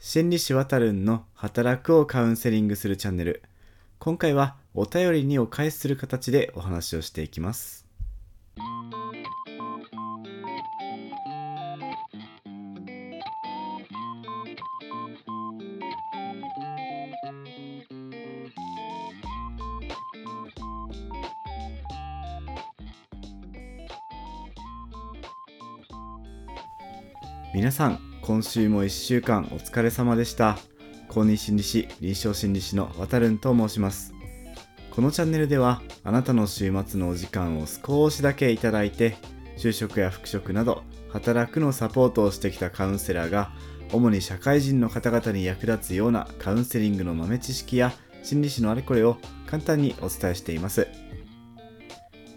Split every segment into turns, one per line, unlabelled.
心理師わたるんの働くをカウンセリングするチャンネル。今回はお便りにお返しする形でお話をしていきます。皆さん今週も1週間お疲れ様でした。公認心理師臨床心理師のわたるんと申します。このチャンネルではあなたの週末のお時間を少しだけいただいて就職や復職など働くのサポートをしてきたカウンセラーが主に社会人の方々に役立つようなカウンセリングの豆知識や心理師のあれこれを簡単にお伝えしています。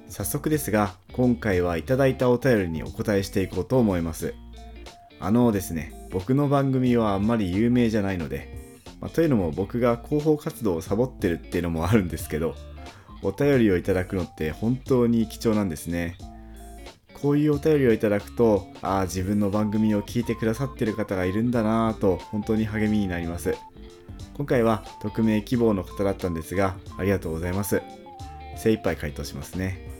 早速ですが今回はいただいたお便りにお答えしていこうと思います。あのですね、僕の番組はあんまり有名じゃないので、まあ、というのも僕が広報活動をサボってるっていうのもあるんですけど、お便りをいただくのって本当に貴重なんですね。こういうお便りをいただくと、ああ、自分の番組を聞いてくださってる方がいるんだなぁと本当に励みになります。今回は匿名希望の方だったんですが、ありがとうございます。精一杯回答しますね。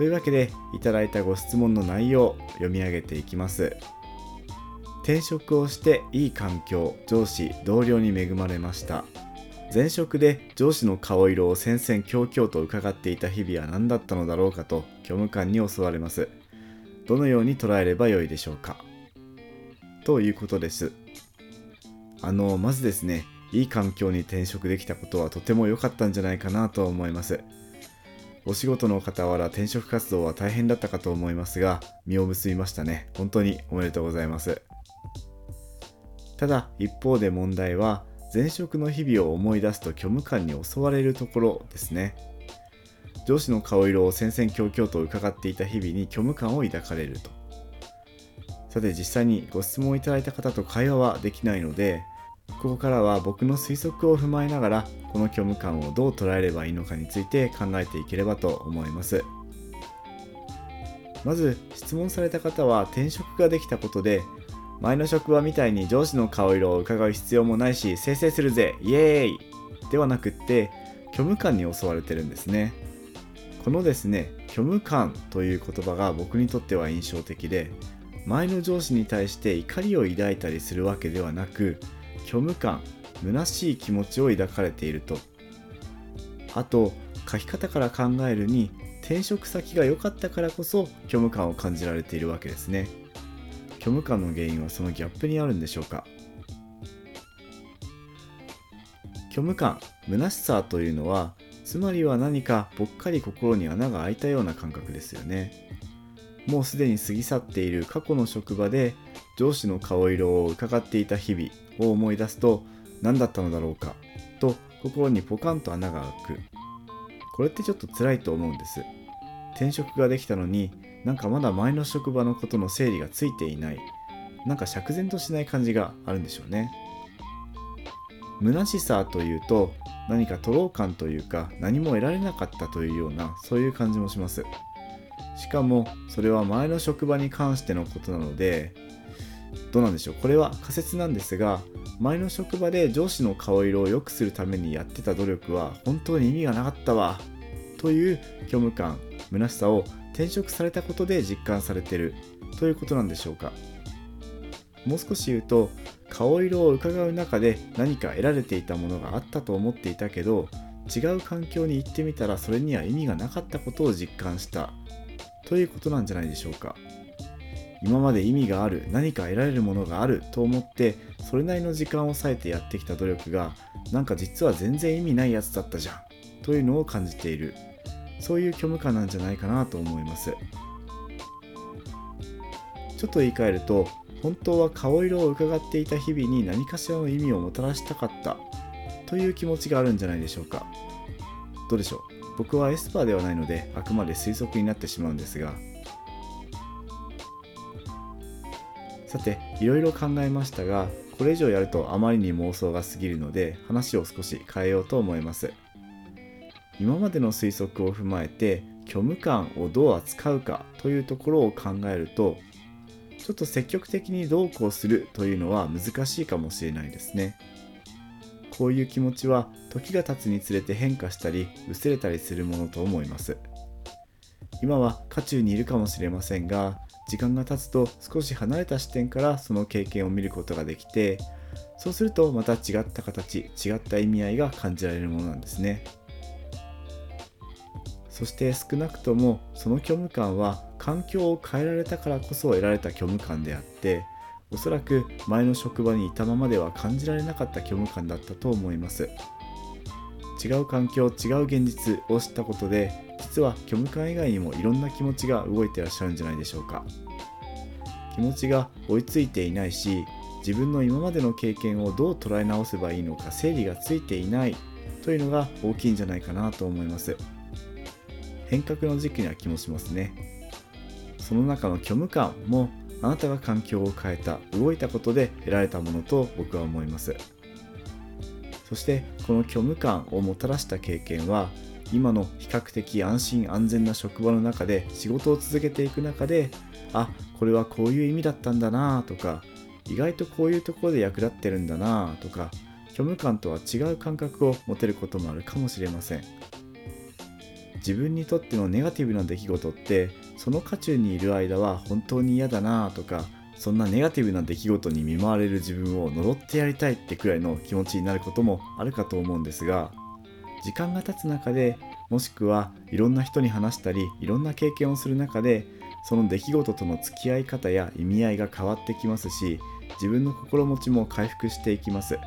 というわけでいただいたご質問の内容を読み上げていきます。転職をしていい環境上司同僚に恵まれました。前職で上司の顔色を戦々恐々と伺っていた日々は何だったのだろうかと虚無感に襲われます。どのように捉えればよいでしょうか。ということです。あのまずですねいい環境に転職できたことはとても良かったんじゃないかなと思います。お仕事の傍ら転職活動は大変だったかと思いますが、実を結びましたね。本当におめでとうございます。ただ、一方で問題は、前職の日々を思い出すと虚無感に襲われるところですね。上司の顔色を戦々恐々と伺っていた日々に虚無感を抱かれると。さて実際にご質問いただいた方と会話はできないので、ここからは僕の推測を踏まえながらこの虚無感をどう捉えればいいのかについて考えていければと思います。まず質問された方は転職ができたことで前の職場みたいに上司の顔色を伺う必要もないし生成するぜイエーイではなくって虚無感に襲われてるんですね。このですね虚無感という言葉が僕にとっては印象的で前の上司に対して怒りを抱いたりするわけではなく虚無感虚しい気持ちを抱かれていると。あと書き方から考えるに転職先が良かったからこそ虚無感を感じられているわけですね。虚無感の原因はそのギャップにあるんでしょうか？虚無感虚しさというのはつまりは何かぽっかり心に穴が開いたような感覚ですよね。もうすでに過ぎ去っている過去の職場で上司の顔色を伺っていた日々を思い出すと何だったのだろうかと心にポカンと穴が開く。これってちょっと辛いと思うんです。転職ができたのになんかまだ前の職場のことの整理がついていない。なんか釈然としない感じがあるんでしょうね。虚しさというと何か徒労感というか何も得られなかったというようなそういう感じもします。しかもそれは前の職場に関してのことなのでどうなんでしょう。これは仮説なんですが前の職場で上司の顔色を良くするためにやってた努力は本当に意味がなかったわという虚無感虚しさを転職されたことで実感されてるということなんでしょうか。もう少し言うと顔色を伺う中で何か得られていたものがあったと思っていたけど違う環境に行ってみたらそれには意味がなかったことを実感した。ということなんじゃないでしょうか。今まで意味がある何か得られるものがあると思ってそれなりの時間を割いてやってきた努力がなんか実は全然意味ないやつだったじゃんというのを感じている。そういう虚無感なんじゃないかなと思います。ちょっと言い換えると本当は顔色を伺っていた日々に何かしらの意味をもたらしたかったという気持ちがあるんじゃないでしょうか。どうでしょう？僕はエスパーではないのであくまで推測になってしまうんですが。さていろいろ考えましたがこれ以上やるとあまりに妄想が過ぎるので話を少し変えようと思います。今までの推測を踏まえて虚無感をどう扱うかというところを考えるとちょっと積極的にどうこうするというのは難しいかもしれないですね。こういう気持ちは時が経つにつれて変化したり薄れたりするものと思います。今は渦中にいるかもしれませんが時間が経つと少し離れた視点からその経験を見ることができてそうするとまた違った形違った意味合いが感じられるものなんですね。そして少なくともその虚無感は環境を変えられたからこそ得られた虚無感であっておそらく前の職場にいたままでは感じられなかった虚無感だったと思います。違う環境違う現実を知ったことで実は虚無感以外にもいろんな気持ちが動いてらっしゃるんじゃないでしょうか。気持ちが追いついていないし自分の今までの経験をどう捉え直せばいいのか整理がついていないというのが大きいんじゃないかなと思います。変革の時期な気もしますね。その中の虚無感もあなたが環境を変えた動いたことで得られたものと僕は思います。そしてこの虚無感をもたらした経験は今の比較的安心安全な職場の中で仕事を続けていく中であこれはこういう意味だったんだなとか意外とこういうところで役立ってるんだなとか虚無感とは違う感覚を持てることもあるかもしれません。自分にとってのネガティブな出来事ってその渦中にいる間は本当に嫌だなとかそんなネガティブな出来事に見舞われる自分を呪ってやりたいってくらいの気持ちになることもあるかと思うんですが時間が経つ中でもしくはいろんな人に話したりいろんな経験をする中でその出来事との付き合い方や意味合いが変わってきますし自分の心持ちも回復していきます。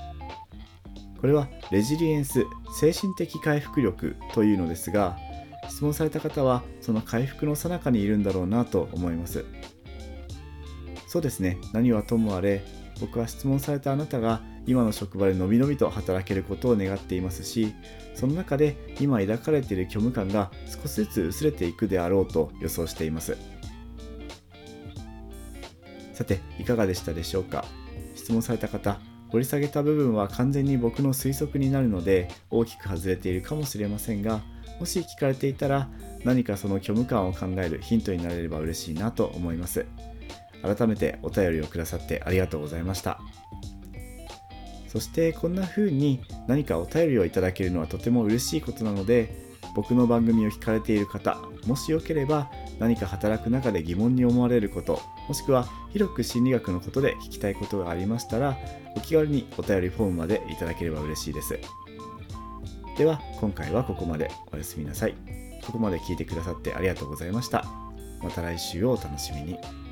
これはレジリエンス精神的回復力というのですが質問された方はその回復の最中にいるんだろうなと思います。そうですね。何はともあれ僕は質問されたあなたが今の職場でのびのびと働けることを願っていますしその中で今抱かれている虚無感が少しずつ薄れていくであろうと予想しています。さていかがでしたでしょうか？質問された方掘り下げた部分は完全に僕の推測になるので大きく外れているかもしれませんがもし聞かれていたら何かその虚無感を考えるヒントになれれば嬉しいなと思います。改めてお便りをくださってありがとうございました。そしてこんな風に何かお便りをいただけるのはとても嬉しいことなので僕の番組を聞かれている方もしよければ何か働く中で疑問に思われることもしくは広く心理学のことで聞きたいことがありましたらお気軽にお便りフォームまでいただければ嬉しいです。では今回はここまで。おやすみなさい。ここまで聞いてくださってありがとうございました。また来週をお楽しみに。